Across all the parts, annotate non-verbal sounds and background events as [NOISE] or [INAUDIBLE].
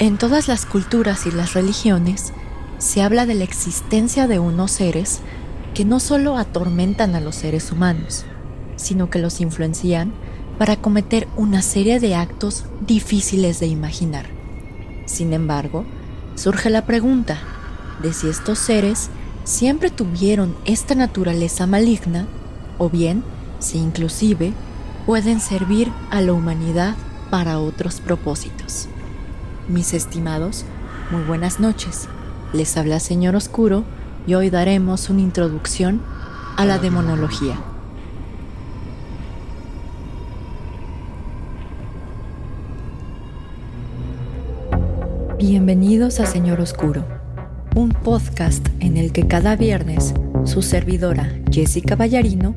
En todas las culturas y las religiones se habla de la existencia de unos seres que no solo atormentan a los seres humanos, sino que los influencian para cometer una serie de actos difíciles de imaginar. Sin embargo, surge la pregunta de si estos seres siempre tuvieron esta naturaleza maligna o bien si inclusive pueden servir a la humanidad para otros propósitos. Mis estimados, muy buenas noches. Les habla Señor Oscuro y hoy daremos una introducción a la demonología. Bienvenidos a Señor Oscuro, un podcast en el que cada viernes su servidora Jessica Ballarino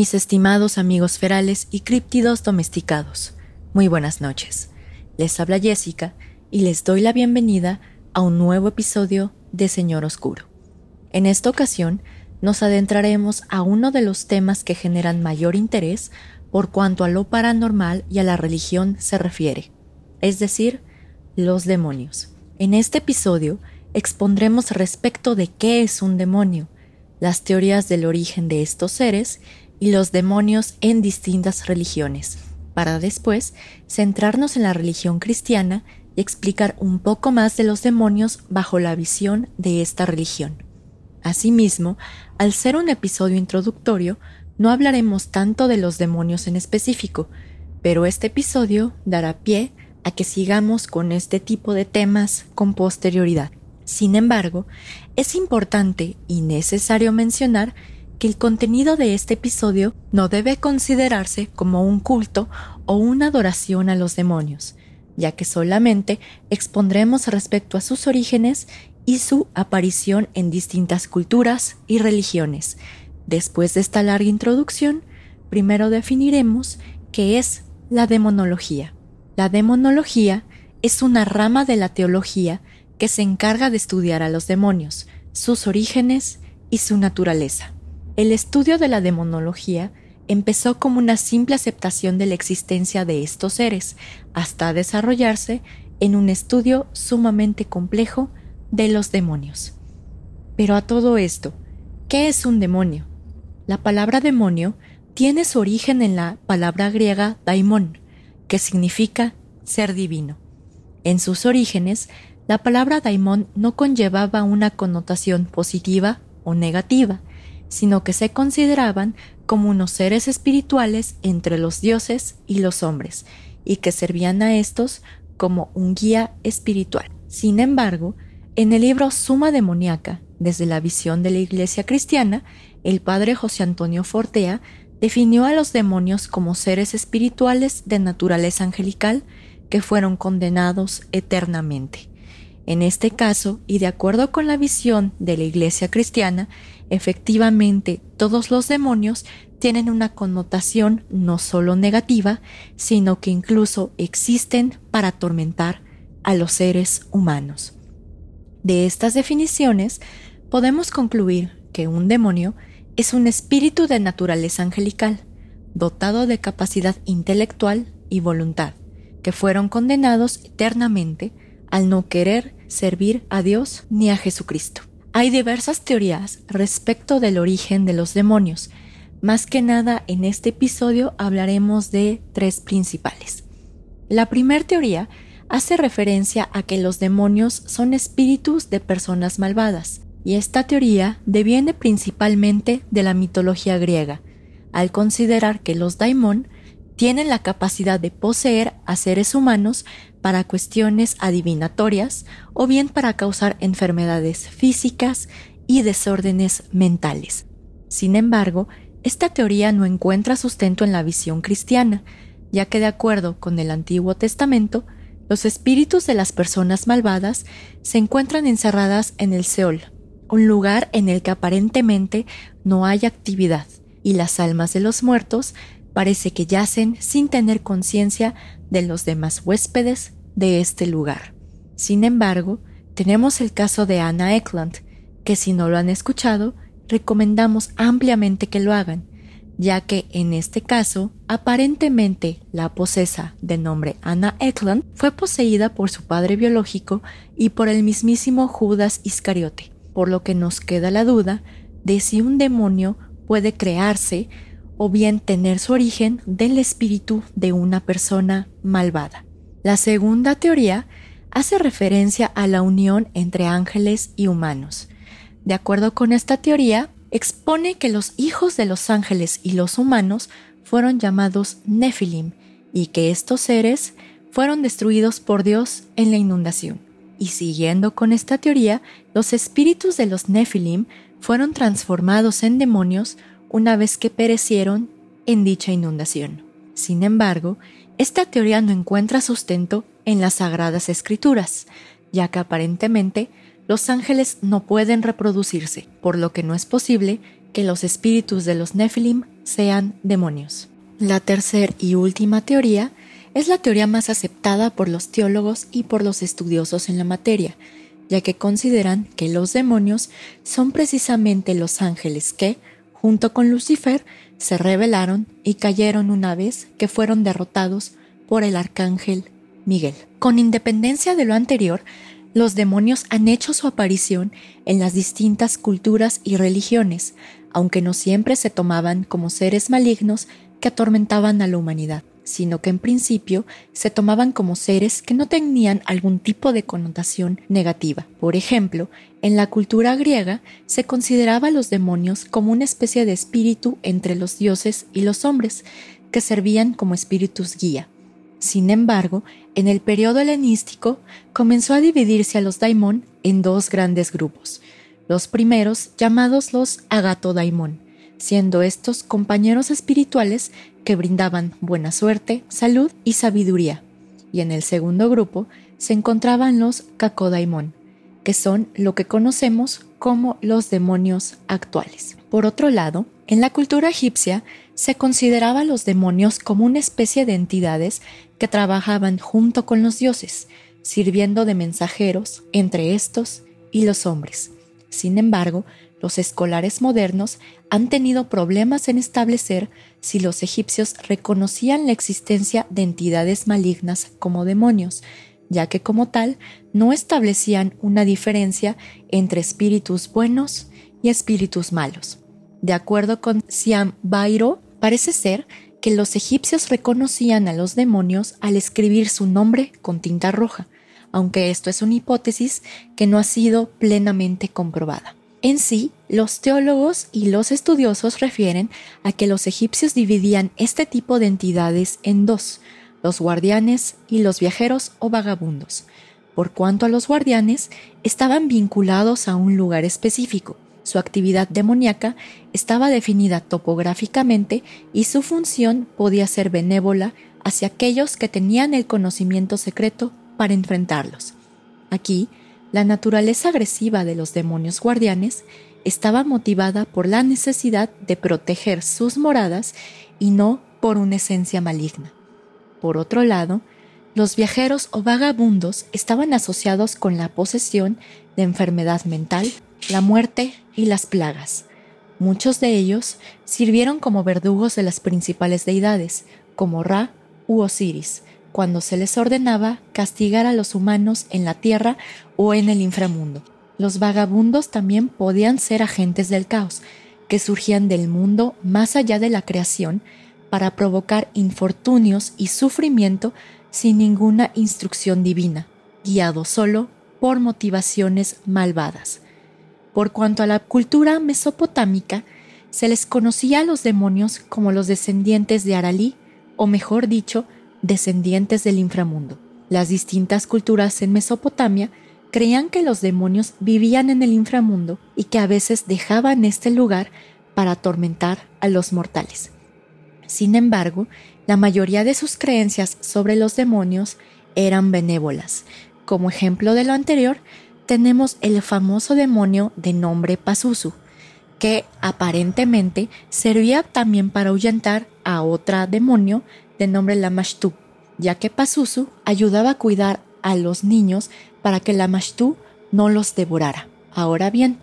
Mis estimados amigos ferales y críptidos domesticados, muy buenas noches. Les habla Jessica y les doy la bienvenida a un nuevo episodio de Señor Oscuro. En esta ocasión nos adentraremos a uno de los temas que generan mayor interés por cuanto a lo paranormal y a la religión se refiere, es decir, los demonios. En este episodio expondremos respecto de qué es un demonio, las teorías del origen de estos seres y los demonios en distintas religiones para después centrarnos en la religión cristiana y explicar un poco más de los demonios bajo la visión de esta religión. Asimismo, al ser un episodio introductorio, no hablaremos tanto de los demonios en específico, pero este episodio dará pie a que sigamos con este tipo de temas con posterioridad. Sin embargo, es importante y necesario mencionar que el contenido de este episodio no debe considerarse como un culto o una adoración a los demonios, ya que solamente expondremos respecto a sus orígenes y su aparición en distintas culturas y religiones. Después de esta larga introducción, primero definiremos qué es la demonología. La demonología es una rama de la teología que se encarga de estudiar a los demonios, sus orígenes y su naturaleza. El estudio de la demonología empezó como una simple aceptación de la existencia de estos seres, hasta desarrollarse en un estudio sumamente complejo de los demonios. Pero a todo esto, ¿qué es un demonio? La palabra demonio tiene su origen en la palabra griega daimon, que significa ser divino. En sus orígenes, la palabra daimon no conllevaba una connotación positiva o negativa, sino que se consideraban como unos seres espirituales entre los dioses y los hombres, y que servían a estos como un guía espiritual. Sin embargo, en el libro Suma Demoníaca, desde la visión de la Iglesia cristiana, el padre José Antonio Fortea definió a los demonios como seres espirituales de naturaleza angelical que fueron condenados eternamente. En este caso, y de acuerdo con la visión de la Iglesia cristiana, efectivamente todos los demonios tienen una connotación no solo negativa, sino que incluso existen para atormentar a los seres humanos. De estas definiciones, podemos concluir que un demonio es un espíritu de naturaleza angelical, dotado de capacidad intelectual y voluntad, que fueron condenados eternamente al no querer servir a Dios ni a Jesucristo. Hay diversas teorías respecto del origen de los demonios. Más que nada en este episodio hablaremos de tres principales. La primera teoría hace referencia a que los demonios son espíritus de personas malvadas, y esta teoría deviene principalmente de la mitología griega, al considerar que los daimon tienen la capacidad de poseer a seres humanos para cuestiones adivinatorias o bien para causar enfermedades físicas y desórdenes mentales. Sin embargo, esta teoría no encuentra sustento en la visión cristiana, ya que de acuerdo con el Antiguo Testamento, Los espíritus de las personas malvadas se encuentran encerradas en el Seol, un lugar en el que aparentemente no hay actividad, y las almas de los muertos parece que yacen sin tener conciencia de los demás huéspedes de este lugar. Sin embargo, tenemos el caso de Anna Eklund, que si no lo han escuchado, recomendamos ampliamente que lo hagan, ya que en este caso, aparentemente la posesa de nombre Anna Eklund fue poseída por su padre biológico y por el mismísimo Judas Iscariote, por lo que nos queda la duda de si un demonio puede crearse o bien tener su origen del espíritu de una persona malvada. La segunda teoría hace referencia a la unión entre ángeles y humanos. De acuerdo con esta teoría, expone que los hijos de los ángeles y los humanos fueron llamados Nephilim y que estos seres fueron destruidos por Dios en la inundación. Y siguiendo con esta teoría, los espíritus de los Nephilim fueron transformados en demonios una vez que perecieron en dicha inundación. Sin embargo, esta teoría no encuentra sustento en las sagradas escrituras, ya que aparentemente los ángeles no pueden reproducirse, por lo que no es posible que los espíritus de los Nephilim sean demonios. La tercera y última teoría es la teoría más aceptada por los teólogos y por los estudiosos en la materia, ya que consideran que los demonios son precisamente los ángeles que, junto con Lucifer, se rebelaron y cayeron una vez que fueron derrotados por el arcángel Miguel. Con independencia de lo anterior, los demonios han hecho su aparición en las distintas culturas y religiones, aunque no siempre se tomaban como seres malignos que atormentaban a la humanidad sino que en principio se tomaban como seres que no tenían algún tipo de connotación negativa. Por ejemplo, en la cultura griega se consideraba a los demonios como una especie de espíritu entre los dioses y los hombres, que servían como espíritus guía. Sin embargo, en el periodo helenístico comenzó a dividirse a los daimon en dos grandes grupos. Los primeros, llamados los agatodaimon, siendo estos compañeros espirituales que brindaban buena suerte, salud y sabiduría. Y en el segundo grupo se encontraban los Kakodaimon, que son lo que conocemos como los demonios actuales. Por otro lado, en la cultura egipcia se consideraba a los demonios como una especie de entidades que trabajaban junto con los dioses, sirviendo de mensajeros entre estos y los hombres. Sin embargo, los escolares modernos han tenido problemas en establecer si los egipcios reconocían la existencia de entidades malignas como demonios, ya que como tal no establecían una diferencia entre espíritus buenos y espíritus malos. De acuerdo con Siam Bairo, parece ser que los egipcios reconocían a los demonios al escribir su nombre con tinta roja, aunque esto es una hipótesis que no ha sido plenamente comprobada. En sí, los teólogos y los estudiosos refieren a que los egipcios dividían este tipo de entidades en dos, los guardianes y los viajeros o vagabundos. Por cuanto a los guardianes, estaban vinculados a un lugar específico. Su actividad demoníaca estaba definida topográficamente y su función podía ser benévola hacia aquellos que tenían el conocimiento secreto para enfrentarlos. Aquí, la naturaleza agresiva de los demonios guardianes estaba motivada por la necesidad de proteger sus moradas y no por una esencia maligna. Por otro lado, los viajeros o vagabundos estaban asociados con la posesión de enfermedad mental, la muerte y las plagas. Muchos de ellos sirvieron como verdugos de las principales deidades, como Ra u Osiris, cuando se les ordenaba castigar a los humanos en la tierra o en el inframundo. Los vagabundos también podían ser agentes del caos, que surgían del mundo más allá de la creación para provocar infortunios y sufrimiento sin ninguna instrucción divina, guiado solo por motivaciones malvadas. Por cuanto a la cultura mesopotámica, se les conocía a los demonios como los descendientes de Aralí, o mejor dicho, descendientes del inframundo. Las distintas culturas en Mesopotamia creían que los demonios vivían en el inframundo y que a veces dejaban este lugar para atormentar a los mortales. Sin embargo, la mayoría de sus creencias sobre los demonios eran benévolas. Como ejemplo de lo anterior, tenemos el famoso demonio de nombre Pazuzu, que aparentemente servía también para ahuyentar a otra demonio de nombre Lamashtu, ya que Pazuzu ayudaba a cuidar a los niños para que Lamashtu no los devorara. Ahora bien,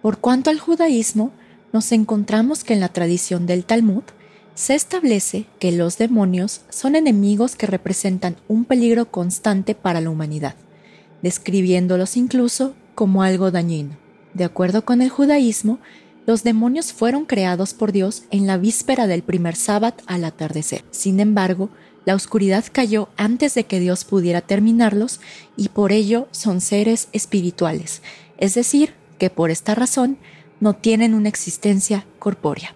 por cuanto al judaísmo, nos encontramos que en la tradición del Talmud se establece que los demonios son enemigos que representan un peligro constante para la humanidad describiéndolos incluso como algo dañino. De acuerdo con el judaísmo, los demonios fueron creados por Dios en la víspera del primer sábado al atardecer. Sin embargo, la oscuridad cayó antes de que Dios pudiera terminarlos y por ello son seres espirituales, es decir, que por esta razón no tienen una existencia corpórea.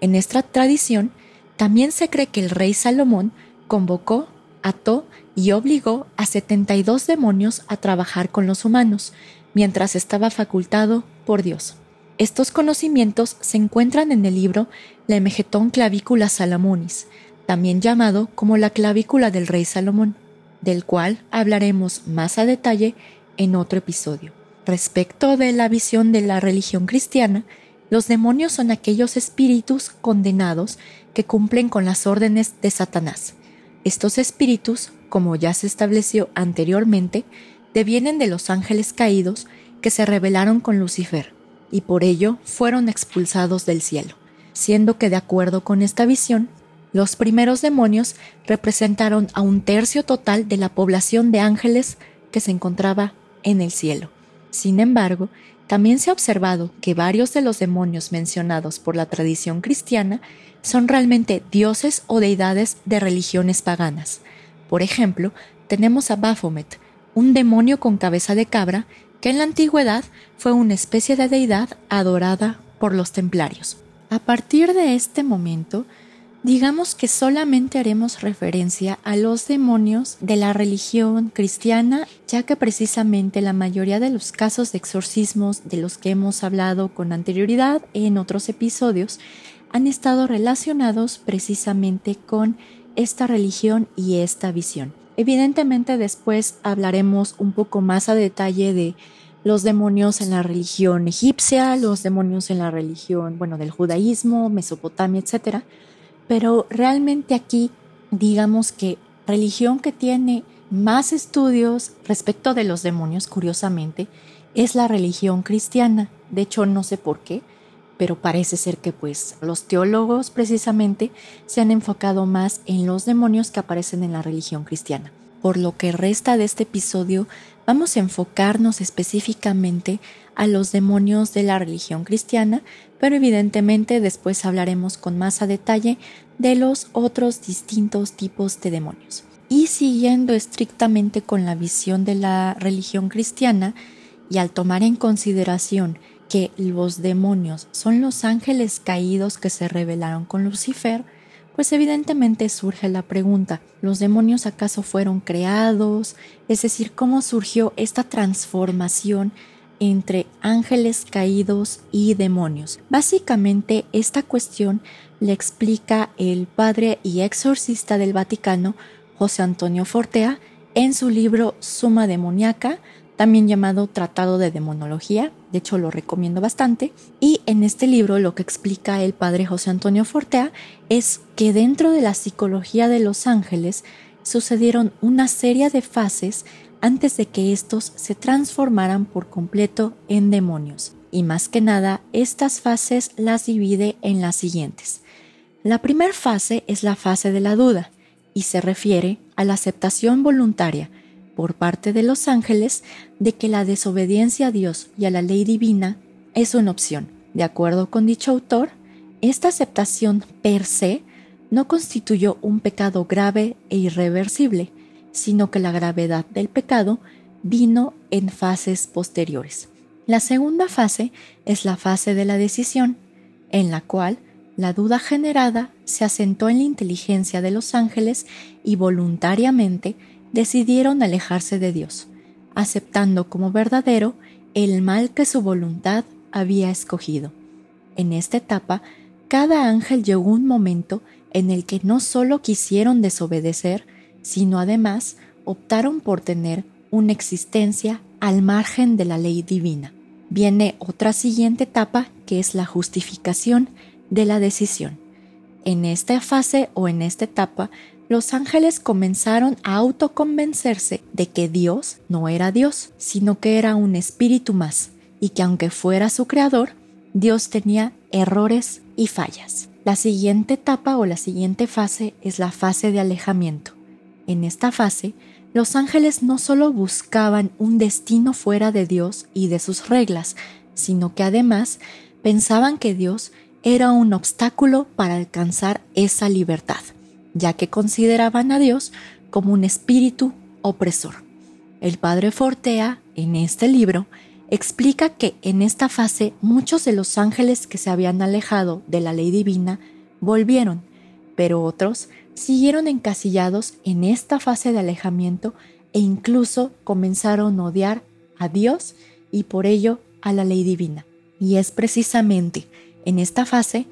En esta tradición, también se cree que el rey Salomón convocó, ató y obligó a 72 demonios a trabajar con los humanos, mientras estaba facultado por Dios. Estos conocimientos se encuentran en el libro La Emegetón Clavícula Salamonis, también llamado como la clavícula del rey Salomón, del cual hablaremos más a detalle en otro episodio. Respecto de la visión de la religión cristiana, los demonios son aquellos espíritus condenados que cumplen con las órdenes de Satanás. Estos espíritus como ya se estableció anteriormente, devienen de los ángeles caídos que se rebelaron con Lucifer, y por ello fueron expulsados del cielo, siendo que de acuerdo con esta visión, los primeros demonios representaron a un tercio total de la población de ángeles que se encontraba en el cielo. Sin embargo, también se ha observado que varios de los demonios mencionados por la tradición cristiana son realmente dioses o deidades de religiones paganas, por ejemplo, tenemos a Baphomet, un demonio con cabeza de cabra que en la antigüedad fue una especie de deidad adorada por los templarios. A partir de este momento, digamos que solamente haremos referencia a los demonios de la religión cristiana, ya que precisamente la mayoría de los casos de exorcismos de los que hemos hablado con anterioridad en otros episodios han estado relacionados precisamente con esta religión y esta visión. Evidentemente después hablaremos un poco más a detalle de los demonios en la religión egipcia, los demonios en la religión, bueno, del judaísmo, Mesopotamia, etc. Pero realmente aquí, digamos que religión que tiene más estudios respecto de los demonios, curiosamente, es la religión cristiana. De hecho, no sé por qué, pero parece ser que pues los teólogos precisamente se han enfocado más en los demonios que aparecen en la religión cristiana. Por lo que resta de este episodio vamos a enfocarnos específicamente a los demonios de la religión cristiana, pero evidentemente después hablaremos con más a detalle de los otros distintos tipos de demonios. Y siguiendo estrictamente con la visión de la religión cristiana, y al tomar en consideración que los demonios son los ángeles caídos que se rebelaron con Lucifer, pues evidentemente surge la pregunta, ¿los demonios acaso fueron creados? Es decir, ¿cómo surgió esta transformación entre ángeles caídos y demonios? Básicamente esta cuestión le explica el padre y exorcista del Vaticano, José Antonio Fortea, en su libro Suma Demoníaca, también llamado Tratado de Demonología, de hecho lo recomiendo bastante, y en este libro lo que explica el padre José Antonio Fortea es que dentro de la psicología de los ángeles sucedieron una serie de fases antes de que estos se transformaran por completo en demonios. Y más que nada, estas fases las divide en las siguientes. La primera fase es la fase de la duda y se refiere a la aceptación voluntaria por parte de los ángeles de que la desobediencia a Dios y a la ley divina es una opción. De acuerdo con dicho autor, esta aceptación per se no constituyó un pecado grave e irreversible, sino que la gravedad del pecado vino en fases posteriores. La segunda fase es la fase de la decisión, en la cual la duda generada se asentó en la inteligencia de los ángeles y voluntariamente decidieron alejarse de Dios, aceptando como verdadero el mal que su voluntad había escogido. En esta etapa, cada ángel llegó un momento en el que no solo quisieron desobedecer, sino además optaron por tener una existencia al margen de la ley divina. Viene otra siguiente etapa que es la justificación de la decisión. En esta fase o en esta etapa, los ángeles comenzaron a autoconvencerse de que Dios no era Dios, sino que era un espíritu más, y que aunque fuera su creador, Dios tenía errores y fallas. La siguiente etapa o la siguiente fase es la fase de alejamiento. En esta fase, los ángeles no solo buscaban un destino fuera de Dios y de sus reglas, sino que además pensaban que Dios era un obstáculo para alcanzar esa libertad, ya que consideraban a Dios como un espíritu opresor. El padre Fortea, en este libro, explica que en esta fase muchos de los ángeles que se habían alejado de la ley divina volvieron, pero otros siguieron encasillados en esta fase de alejamiento e incluso comenzaron a odiar a Dios y por ello a la ley divina. Y es precisamente en esta fase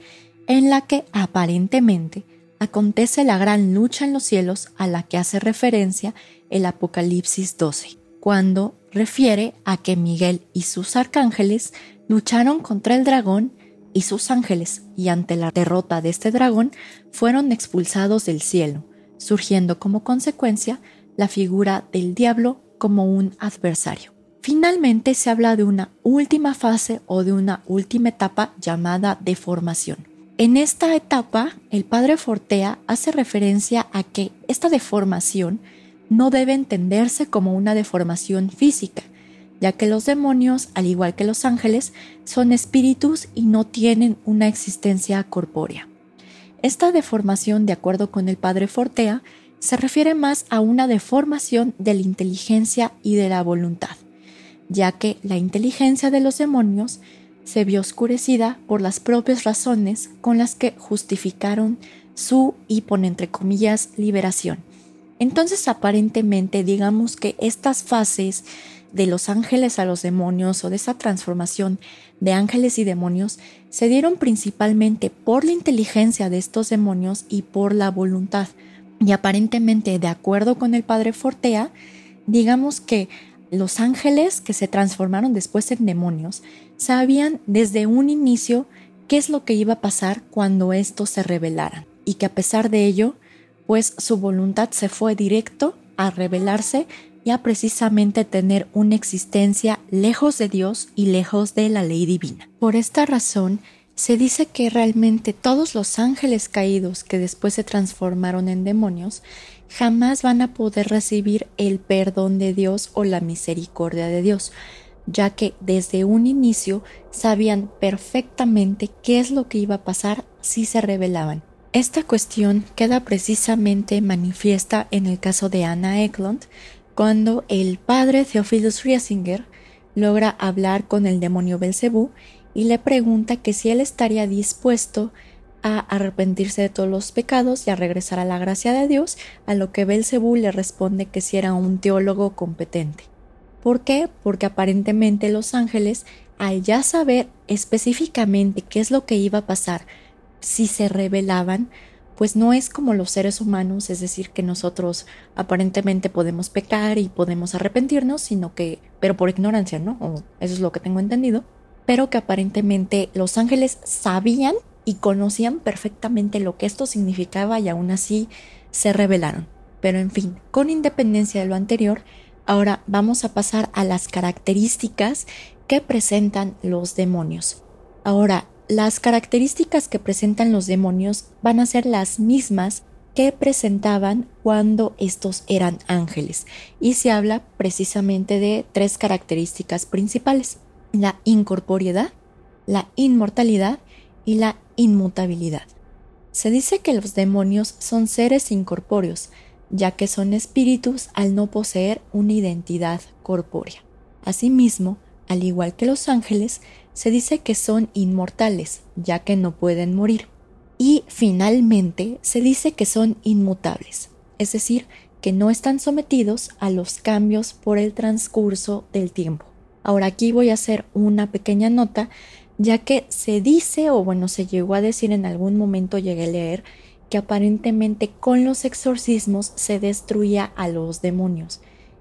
en la que aparentemente acontece la gran lucha en los cielos a la que hace referencia el Apocalipsis 12, cuando refiere a que Miguel y sus arcángeles lucharon contra el dragón y sus ángeles, y ante la derrota de este dragón fueron expulsados del cielo, surgiendo como consecuencia la figura del diablo como un adversario. Finalmente se habla de una última fase o de una última etapa llamada deformación. En esta etapa, el padre Fortea hace referencia a que esta deformación no debe entenderse como una deformación física, ya que los demonios, al igual que los ángeles, son espíritus y no tienen una existencia corpórea. Esta deformación, de acuerdo con el padre Fortea, se refiere más a una deformación de la inteligencia y de la voluntad ya que la inteligencia de los demonios se vio oscurecida por las propias razones con las que justificaron su, y pone entre comillas, liberación. Entonces, aparentemente, digamos que estas fases de los ángeles a los demonios o de esa transformación de ángeles y demonios se dieron principalmente por la inteligencia de estos demonios y por la voluntad. Y aparentemente, de acuerdo con el padre Fortea, digamos que los ángeles que se transformaron después en demonios sabían desde un inicio qué es lo que iba a pasar cuando estos se rebelaran y que a pesar de ello, pues su voluntad se fue directo a rebelarse y a precisamente tener una existencia lejos de Dios y lejos de la ley divina. Por esta razón, se dice que realmente todos los ángeles caídos que después se transformaron en demonios jamás van a poder recibir el perdón de Dios o la misericordia de Dios, ya que desde un inicio sabían perfectamente qué es lo que iba a pasar si se rebelaban. Esta cuestión queda precisamente manifiesta en el caso de Anna Eklund, cuando el padre Theophilus Riesinger logra hablar con el demonio Belcebú y le pregunta que si él estaría dispuesto a arrepentirse de todos los pecados y a regresar a la gracia de Dios, a lo que Belcebú le responde que si era un teólogo competente. ¿Por qué? Porque aparentemente los ángeles, al ya saber específicamente qué es lo que iba a pasar si se rebelaban, pues no es como los seres humanos, es decir, que nosotros aparentemente podemos pecar y podemos arrepentirnos, sino que, pero por ignorancia, ¿no? Eso es lo que tengo entendido, pero que aparentemente los ángeles sabían y conocían perfectamente lo que esto significaba y aún así se rebelaron. Pero en fin, con independencia de lo anterior, ahora vamos a pasar a las características que presentan los demonios. Ahora, las características que presentan los demonios van a ser las mismas que presentaban cuando estos eran ángeles. Y se habla precisamente de tres características principales. La incorporiedad, la inmortalidad y la inmutabilidad. Se dice que los demonios son seres incorpóreos, ya que son espíritus al no poseer una identidad corpórea. Asimismo, al igual que los ángeles, se dice que son inmortales, ya que no pueden morir. Y finalmente, se dice que son inmutables, es decir, que no están sometidos a los cambios por el transcurso del tiempo. Ahora aquí voy a hacer una pequeña nota ya que se dice, o bueno, se llegó a decir en algún momento, llegué a leer, que aparentemente con los exorcismos se destruía a los demonios.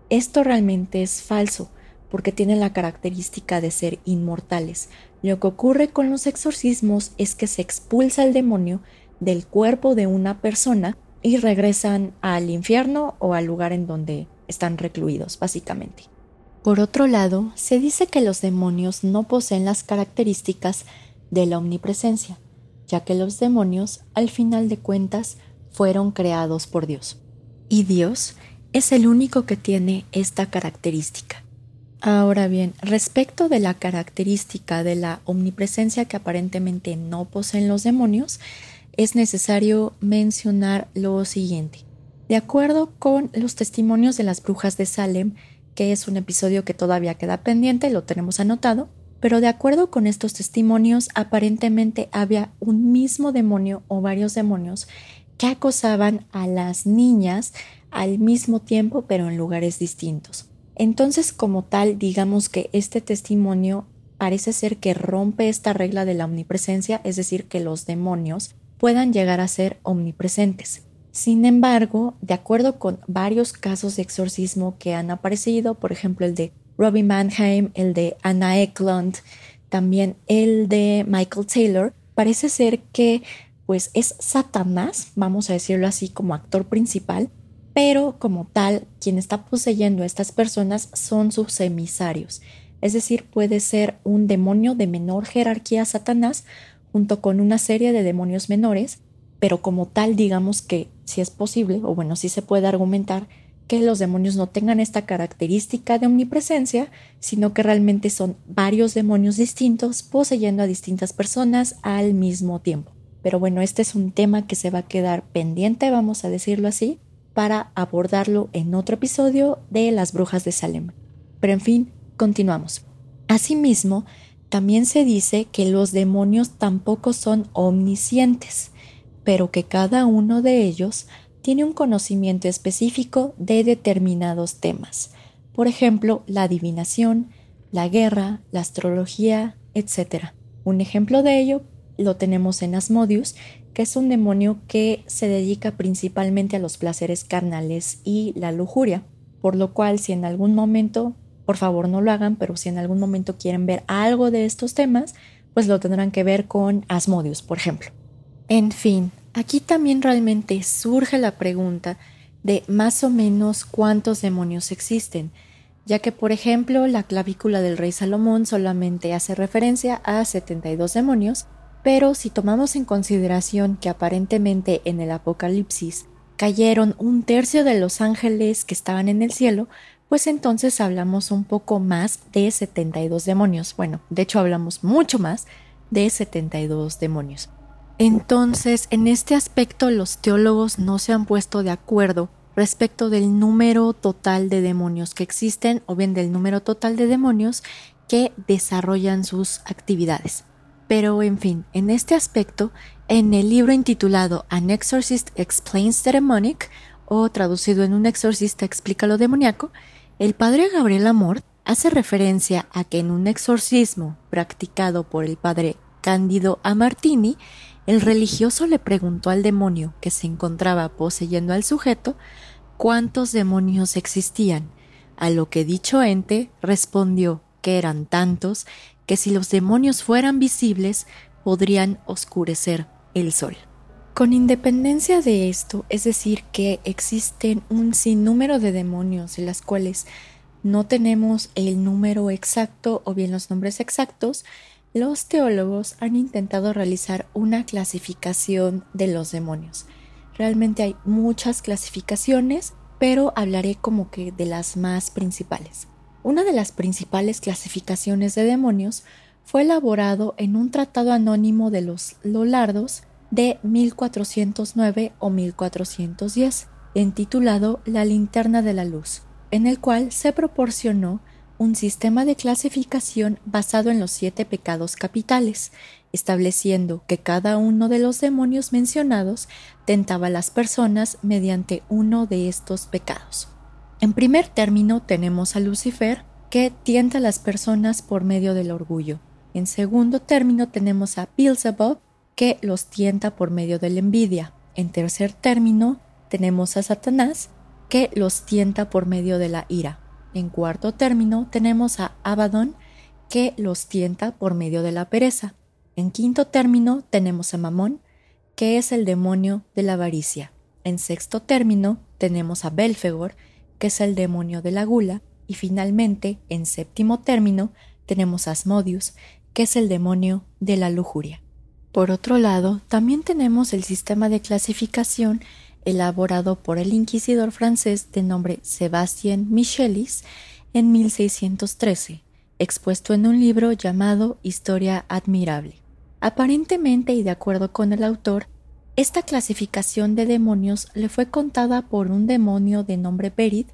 Esto realmente es falso, porque tienen la característica de ser inmortales. Lo que ocurre con los exorcismos es que se expulsa el demonio del cuerpo de una persona y regresan al infierno o al lugar en donde están recluidos, básicamente. Por otro lado, se dice que los demonios no poseen las características de la omnipresencia, ya que los demonios, al final de cuentas, fueron creados por Dios. Y Dios es el único que tiene esta característica. Ahora bien, respecto de la característica de la omnipresencia que aparentemente no poseen los demonios, es necesario mencionar lo siguiente. De acuerdo con los testimonios de las brujas de Salem, que es un episodio que todavía queda pendiente, lo tenemos anotado, pero de acuerdo con estos testimonios, aparentemente había un mismo demonio o varios demonios que acosaban a las niñas al mismo tiempo, pero en lugares distintos. Entonces, como tal, digamos que este testimonio parece ser que rompe esta regla de la omnipresencia, es decir, que los demonios puedan llegar a ser omnipresentes. Sin embargo, de acuerdo con varios casos de exorcismo que han aparecido, por ejemplo el de Robbie Mannheim, el de Anna Eklund, también el de Michael Taylor, parece ser que pues es Satanás, vamos a decirlo así como actor principal, pero como tal, quien está poseyendo a estas personas son sus emisarios. Es decir, puede ser un demonio de menor jerarquía Satanás junto con una serie de demonios menores, pero como tal digamos que si es posible, o bueno, si se puede argumentar que los demonios no tengan esta característica de omnipresencia, sino que realmente son varios demonios distintos poseyendo a distintas personas al mismo tiempo. Pero bueno, este es un tema que se va a quedar pendiente, vamos a decirlo así, para abordarlo en otro episodio de Las Brujas de Salem. Pero en fin, continuamos. Asimismo, también se dice que los demonios tampoco son omniscientes, pero que cada uno de ellos tiene un conocimiento específico de determinados temas, por ejemplo, la adivinación, la guerra, la astrología, etc. Un ejemplo de ello lo tenemos en Asmodius, que es un demonio que se dedica principalmente a los placeres carnales y la lujuria, por lo cual si en algún momento por favor no lo hagan, pero si en algún momento quieren ver algo de estos temas, pues lo tendrán que ver con Asmodius, por ejemplo. En fin, aquí también realmente surge la pregunta de más o menos cuántos demonios existen, ya que por ejemplo la clavícula del rey Salomón solamente hace referencia a 72 demonios, pero si tomamos en consideración que aparentemente en el Apocalipsis cayeron un tercio de los ángeles que estaban en el cielo, pues entonces hablamos un poco más de 72 demonios. Bueno, de hecho hablamos mucho más de 72 demonios. Entonces, en este aspecto los teólogos no se han puesto de acuerdo respecto del número total de demonios que existen o bien del número total de demonios que desarrollan sus actividades. Pero en fin, en este aspecto, en el libro intitulado An Exorcist Explains the Demonic, o traducido en Un exorcista explica lo demoníaco, el padre Gabriel Amor hace referencia a que en un exorcismo practicado por el padre Cándido Amartini, el religioso le preguntó al demonio que se encontraba poseyendo al sujeto cuántos demonios existían, a lo que dicho ente respondió que eran tantos que si los demonios fueran visibles podrían oscurecer el sol. Con independencia de esto, es decir, que existen un sinnúmero de demonios de las cuales no tenemos el número exacto o bien los nombres exactos, los teólogos han intentado realizar una clasificación de los demonios. Realmente hay muchas clasificaciones, pero hablaré como que de las más principales. Una de las principales clasificaciones de demonios fue elaborado en un tratado anónimo de los Lolardos de 1409 o 1410, intitulado La linterna de la luz, en el cual se proporcionó un sistema de clasificación basado en los siete pecados capitales, estableciendo que cada uno de los demonios mencionados tentaba a las personas mediante uno de estos pecados. En primer término tenemos a Lucifer, que tienta a las personas por medio del orgullo. En segundo término tenemos a Beelzebub, que los tienta por medio de la envidia. En tercer término, tenemos a Satanás, que los tienta por medio de la ira. En cuarto término, tenemos a Abaddon, que los tienta por medio de la pereza. En quinto término, tenemos a Mamón, que es el demonio de la avaricia. En sexto término, tenemos a Belfegor, que es el demonio de la gula. Y finalmente, en séptimo término, tenemos a Asmodius, que es el demonio de la lujuria. Por otro lado, también tenemos el sistema de clasificación elaborado por el inquisidor francés de nombre Sébastien Michelis en 1613, expuesto en un libro llamado Historia Admirable. Aparentemente y de acuerdo con el autor, esta clasificación de demonios le fue contada por un demonio de nombre Berit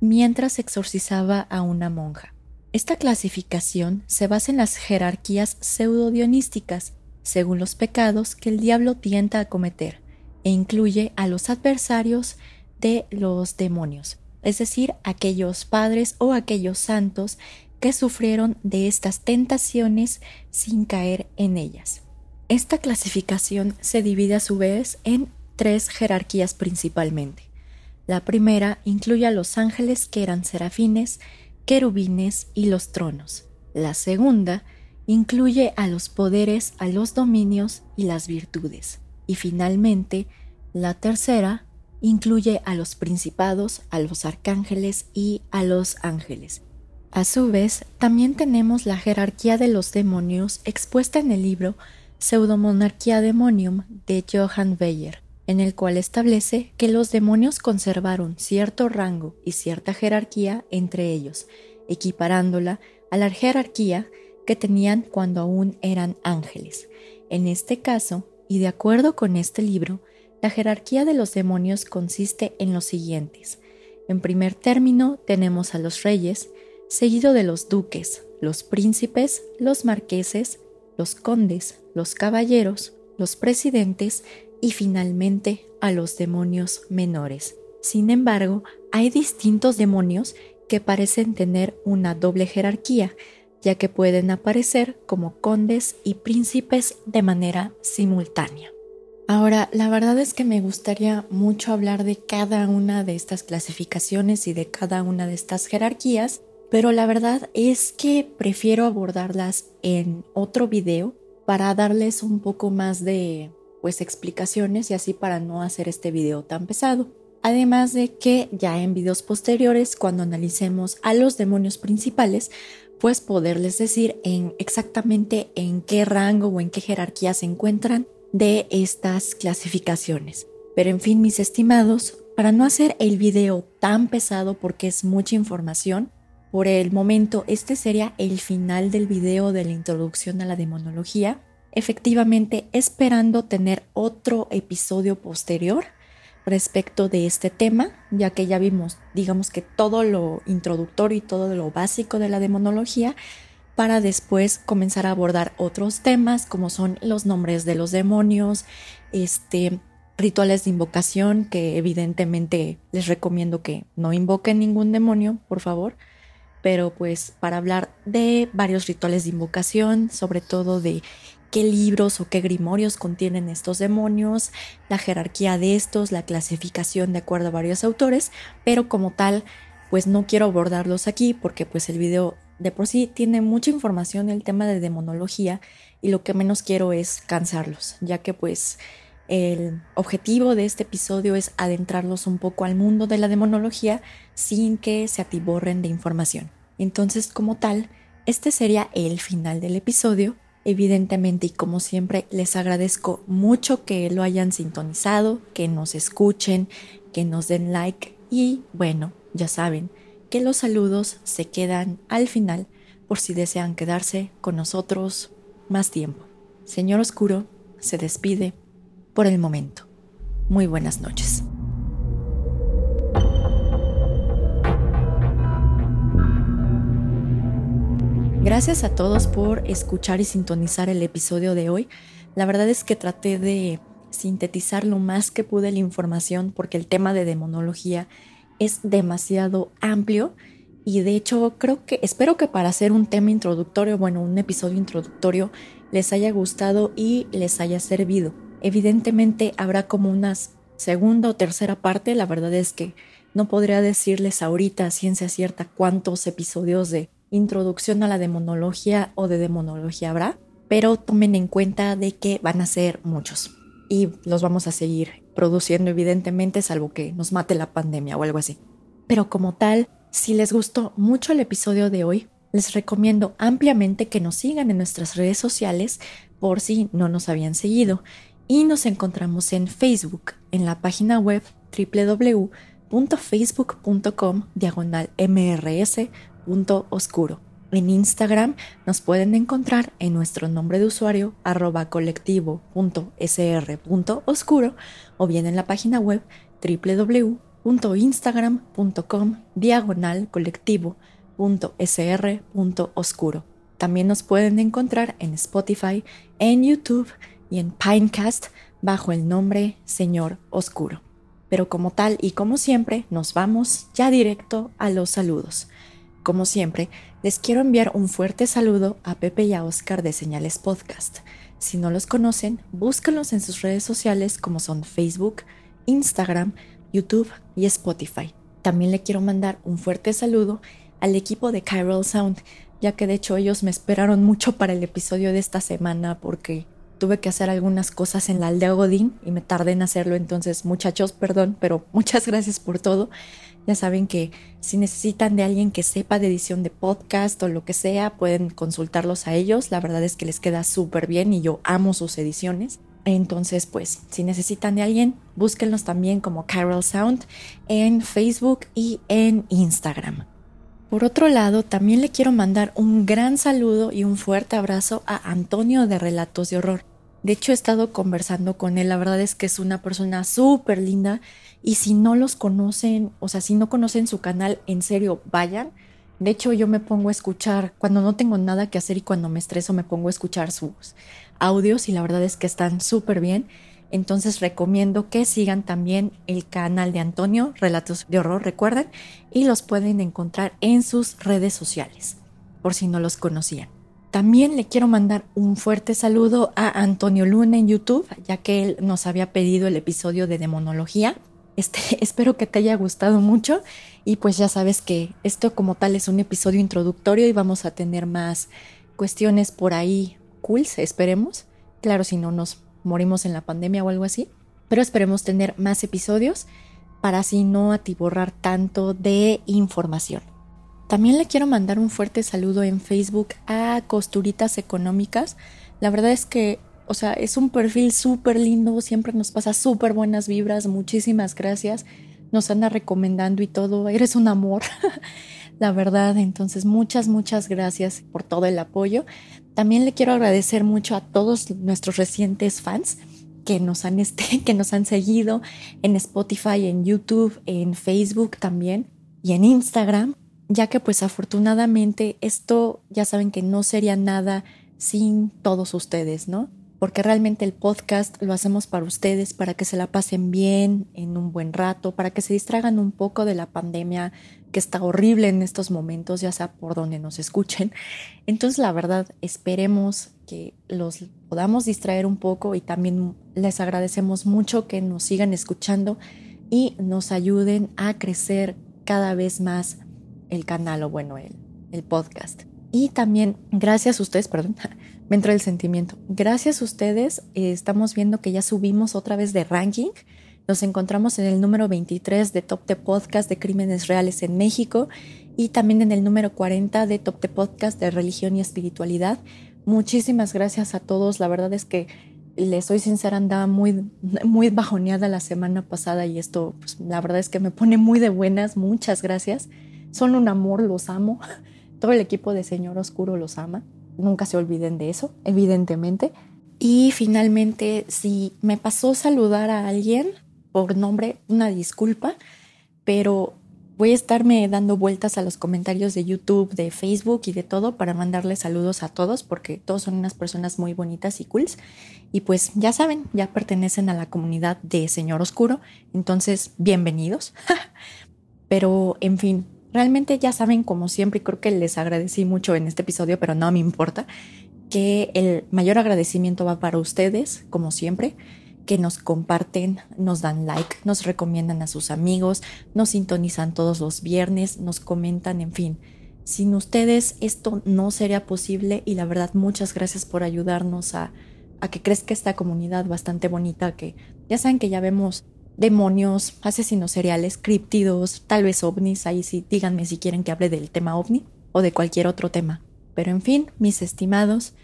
mientras exorcizaba a una monja. Esta clasificación se basa en las jerarquías pseudo-dionísticas según los pecados que el diablo tienta a cometer, e incluye a los adversarios de los demonios, es decir, aquellos padres o aquellos santos que sufrieron de estas tentaciones sin caer en ellas. Esta clasificación se divide a su vez en tres jerarquías principalmente. La primera incluye a los ángeles que eran serafines, querubines y los tronos. La segunda incluye a los poderes, a los dominios y las virtudes. Y finalmente, la tercera incluye a los principados, a los arcángeles y a los ángeles. A su vez, también tenemos la jerarquía de los demonios expuesta en el libro Pseudomonarquía Demonium de Johann Weyer, en el cual establece que los demonios conservaron cierto rango y cierta jerarquía entre ellos, equiparándola a la jerarquía que tenían cuando aún eran ángeles. En este caso, y de acuerdo con este libro, la jerarquía de los demonios consiste en los siguientes. En primer término tenemos a los reyes, seguido de los duques, los príncipes, los marqueses, los condes, los caballeros, los presidentes y finalmente a los demonios menores. Sin embargo, hay distintos demonios que parecen tener una doble jerarquía, ya que pueden aparecer como condes y príncipes de manera simultánea. Ahora, la verdad es que me gustaría mucho hablar de cada una de estas clasificaciones y de cada una de estas jerarquías, pero la verdad es que prefiero abordarlas en otro video para darles un poco más de pues explicaciones y así para no hacer este video tan pesado. Además de que ya en videos posteriores, cuando analicemos a los demonios principales, pues poderles decir en exactamente en qué rango o en qué jerarquía se encuentran de estas clasificaciones. Pero en fin, mis estimados, para no hacer el video tan pesado porque es mucha información, por el momento este sería el final del video de la introducción a la demonología, efectivamente esperando tener otro episodio posterior respecto de este tema, ya que ya vimos, digamos que todo lo introductorio y todo lo básico de la demonología, para después comenzar a abordar otros temas como son los nombres de los demonios, este, rituales de invocación, que evidentemente les recomiendo que no invoquen ningún demonio, por favor, pero pues para hablar de varios rituales de invocación, sobre todo de qué libros o qué grimorios contienen estos demonios, la jerarquía de estos, la clasificación de acuerdo a varios autores, pero como tal, pues no quiero abordarlos aquí porque pues el video de por sí tiene mucha información el tema de demonología y lo que menos quiero es cansarlos, ya que pues el objetivo de este episodio es adentrarlos un poco al mundo de la demonología sin que se atiborren de información. Entonces, como tal, este sería el final del episodio Evidentemente y como siempre les agradezco mucho que lo hayan sintonizado, que nos escuchen, que nos den like y bueno, ya saben que los saludos se quedan al final por si desean quedarse con nosotros más tiempo. Señor Oscuro se despide por el momento. Muy buenas noches. Gracias a todos por escuchar y sintonizar el episodio de hoy. La verdad es que traté de sintetizar lo más que pude la información porque el tema de demonología es demasiado amplio y de hecho creo que espero que para hacer un tema introductorio, bueno, un episodio introductorio les haya gustado y les haya servido. Evidentemente habrá como unas segunda o tercera parte, la verdad es que no podría decirles ahorita ciencia cierta cuántos episodios de introducción a la demonología o de demonología habrá, pero tomen en cuenta de que van a ser muchos y los vamos a seguir produciendo evidentemente salvo que nos mate la pandemia o algo así. Pero como tal, si les gustó mucho el episodio de hoy, les recomiendo ampliamente que nos sigan en nuestras redes sociales por si no nos habían seguido y nos encontramos en Facebook en la página web www.facebook.com diagonal En Instagram nos pueden encontrar en nuestro nombre de usuario arroba colectivo.sr.oscuro o bien en la página web www.instagram.com diagonal colectivo.sr.oscuro. También nos pueden encontrar en Spotify, en YouTube y en Pinecast bajo el nombre Señor Oscuro. Pero como tal y como siempre, nos vamos ya directo a los saludos. Como siempre, les quiero enviar un fuerte saludo a Pepe y a Oscar de Señales Podcast. Si no los conocen, búsquenlos en sus redes sociales como son Facebook, Instagram, YouTube y Spotify. También le quiero mandar un fuerte saludo al equipo de Chiral Sound, ya que de hecho ellos me esperaron mucho para el episodio de esta semana porque tuve que hacer algunas cosas en la aldea Godín y me tardé en hacerlo. Entonces, muchachos, perdón, pero muchas gracias por todo. Ya saben que si necesitan de alguien que sepa de edición de podcast o lo que sea, pueden consultarlos a ellos. La verdad es que les queda súper bien y yo amo sus ediciones. Entonces, pues, si necesitan de alguien, búsquenlos también como Carol Sound en Facebook y en Instagram. Por otro lado, también le quiero mandar un gran saludo y un fuerte abrazo a Antonio de Relatos de Horror. De hecho, he estado conversando con él, la verdad es que es una persona súper linda y si no los conocen, o sea, si no conocen su canal, en serio, vayan. De hecho, yo me pongo a escuchar, cuando no tengo nada que hacer y cuando me estreso, me pongo a escuchar sus audios y la verdad es que están súper bien. Entonces recomiendo que sigan también el canal de Antonio, Relatos de Horror, recuerden, y los pueden encontrar en sus redes sociales, por si no los conocían. También le quiero mandar un fuerte saludo a Antonio Luna en YouTube, ya que él nos había pedido el episodio de demonología. Este, [LAUGHS] espero que te haya gustado mucho y pues ya sabes que esto como tal es un episodio introductorio y vamos a tener más cuestiones por ahí cool, esperemos. Claro, si no nos morimos en la pandemia o algo así. Pero esperemos tener más episodios para así no atiborrar tanto de información. También le quiero mandar un fuerte saludo en Facebook a Costuritas Económicas. La verdad es que, o sea, es un perfil súper lindo, siempre nos pasa súper buenas vibras, muchísimas gracias. Nos anda recomendando y todo, eres un amor, [LAUGHS] la verdad. Entonces, muchas, muchas gracias por todo el apoyo. También le quiero agradecer mucho a todos nuestros recientes fans que nos han, este, [LAUGHS] que nos han seguido en Spotify, en YouTube, en Facebook también y en Instagram, ya que pues afortunadamente esto ya saben que no sería nada sin todos ustedes, ¿no? Porque realmente el podcast lo hacemos para ustedes, para que se la pasen bien en un buen rato, para que se distraigan un poco de la pandemia, que está horrible en estos momentos, ya sea por donde nos escuchen. Entonces, la verdad, esperemos que los podamos distraer un poco y también les agradecemos mucho que nos sigan escuchando y nos ayuden a crecer cada vez más el canal o bueno, el, el podcast. Y también, gracias a ustedes, perdón, [LAUGHS] me entró el sentimiento. Gracias a ustedes, eh, estamos viendo que ya subimos otra vez de ranking. Nos encontramos en el número 23 de Top de Podcast de Crímenes Reales en México y también en el número 40 de Top de Podcast de Religión y Espiritualidad. Muchísimas gracias a todos. La verdad es que les soy sincera, andaba muy, [LAUGHS] muy bajoneada la semana pasada y esto, pues, la verdad es que me pone muy de buenas. Muchas gracias. Son un amor, los amo. [LAUGHS] Todo el equipo de Señor Oscuro los ama. Nunca se olviden de eso, evidentemente. Y finalmente, si me pasó saludar a alguien, por nombre, una disculpa, pero voy a estarme dando vueltas a los comentarios de YouTube, de Facebook y de todo para mandarles saludos a todos porque todos son unas personas muy bonitas y cools. Y pues ya saben, ya pertenecen a la comunidad de Señor Oscuro, entonces bienvenidos. [LAUGHS] pero en fin, realmente ya saben como siempre, y creo que les agradecí mucho en este episodio, pero no me importa, que el mayor agradecimiento va para ustedes, como siempre que nos comparten, nos dan like, nos recomiendan a sus amigos, nos sintonizan todos los viernes, nos comentan, en fin. Sin ustedes esto no sería posible y la verdad muchas gracias por ayudarnos a, a que crezca esta comunidad bastante bonita que ya saben que ya vemos demonios, asesinos seriales, criptidos, tal vez ovnis, ahí sí díganme si quieren que hable del tema ovni o de cualquier otro tema. Pero en fin, mis estimados,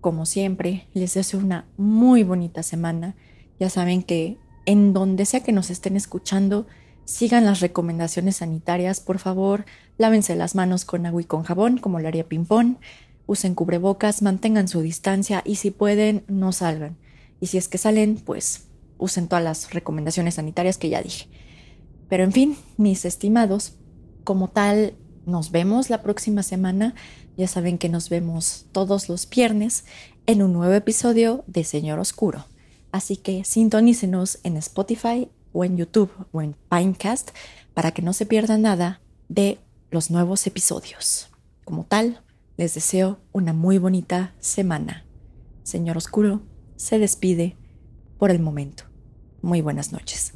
como siempre, les deseo una muy bonita semana ya saben que en donde sea que nos estén escuchando, sigan las recomendaciones sanitarias, por favor, lávense las manos con agua y con jabón, como lo haría Pimpón, usen cubrebocas, mantengan su distancia y si pueden, no salgan. Y si es que salen, pues usen todas las recomendaciones sanitarias que ya dije. Pero en fin, mis estimados, como tal, nos vemos la próxima semana. Ya saben que nos vemos todos los viernes en un nuevo episodio de Señor Oscuro. Así que sintonícenos en Spotify o en YouTube o en Pinecast para que no se pierdan nada de los nuevos episodios. Como tal, les deseo una muy bonita semana. Señor Oscuro se despide por el momento. Muy buenas noches.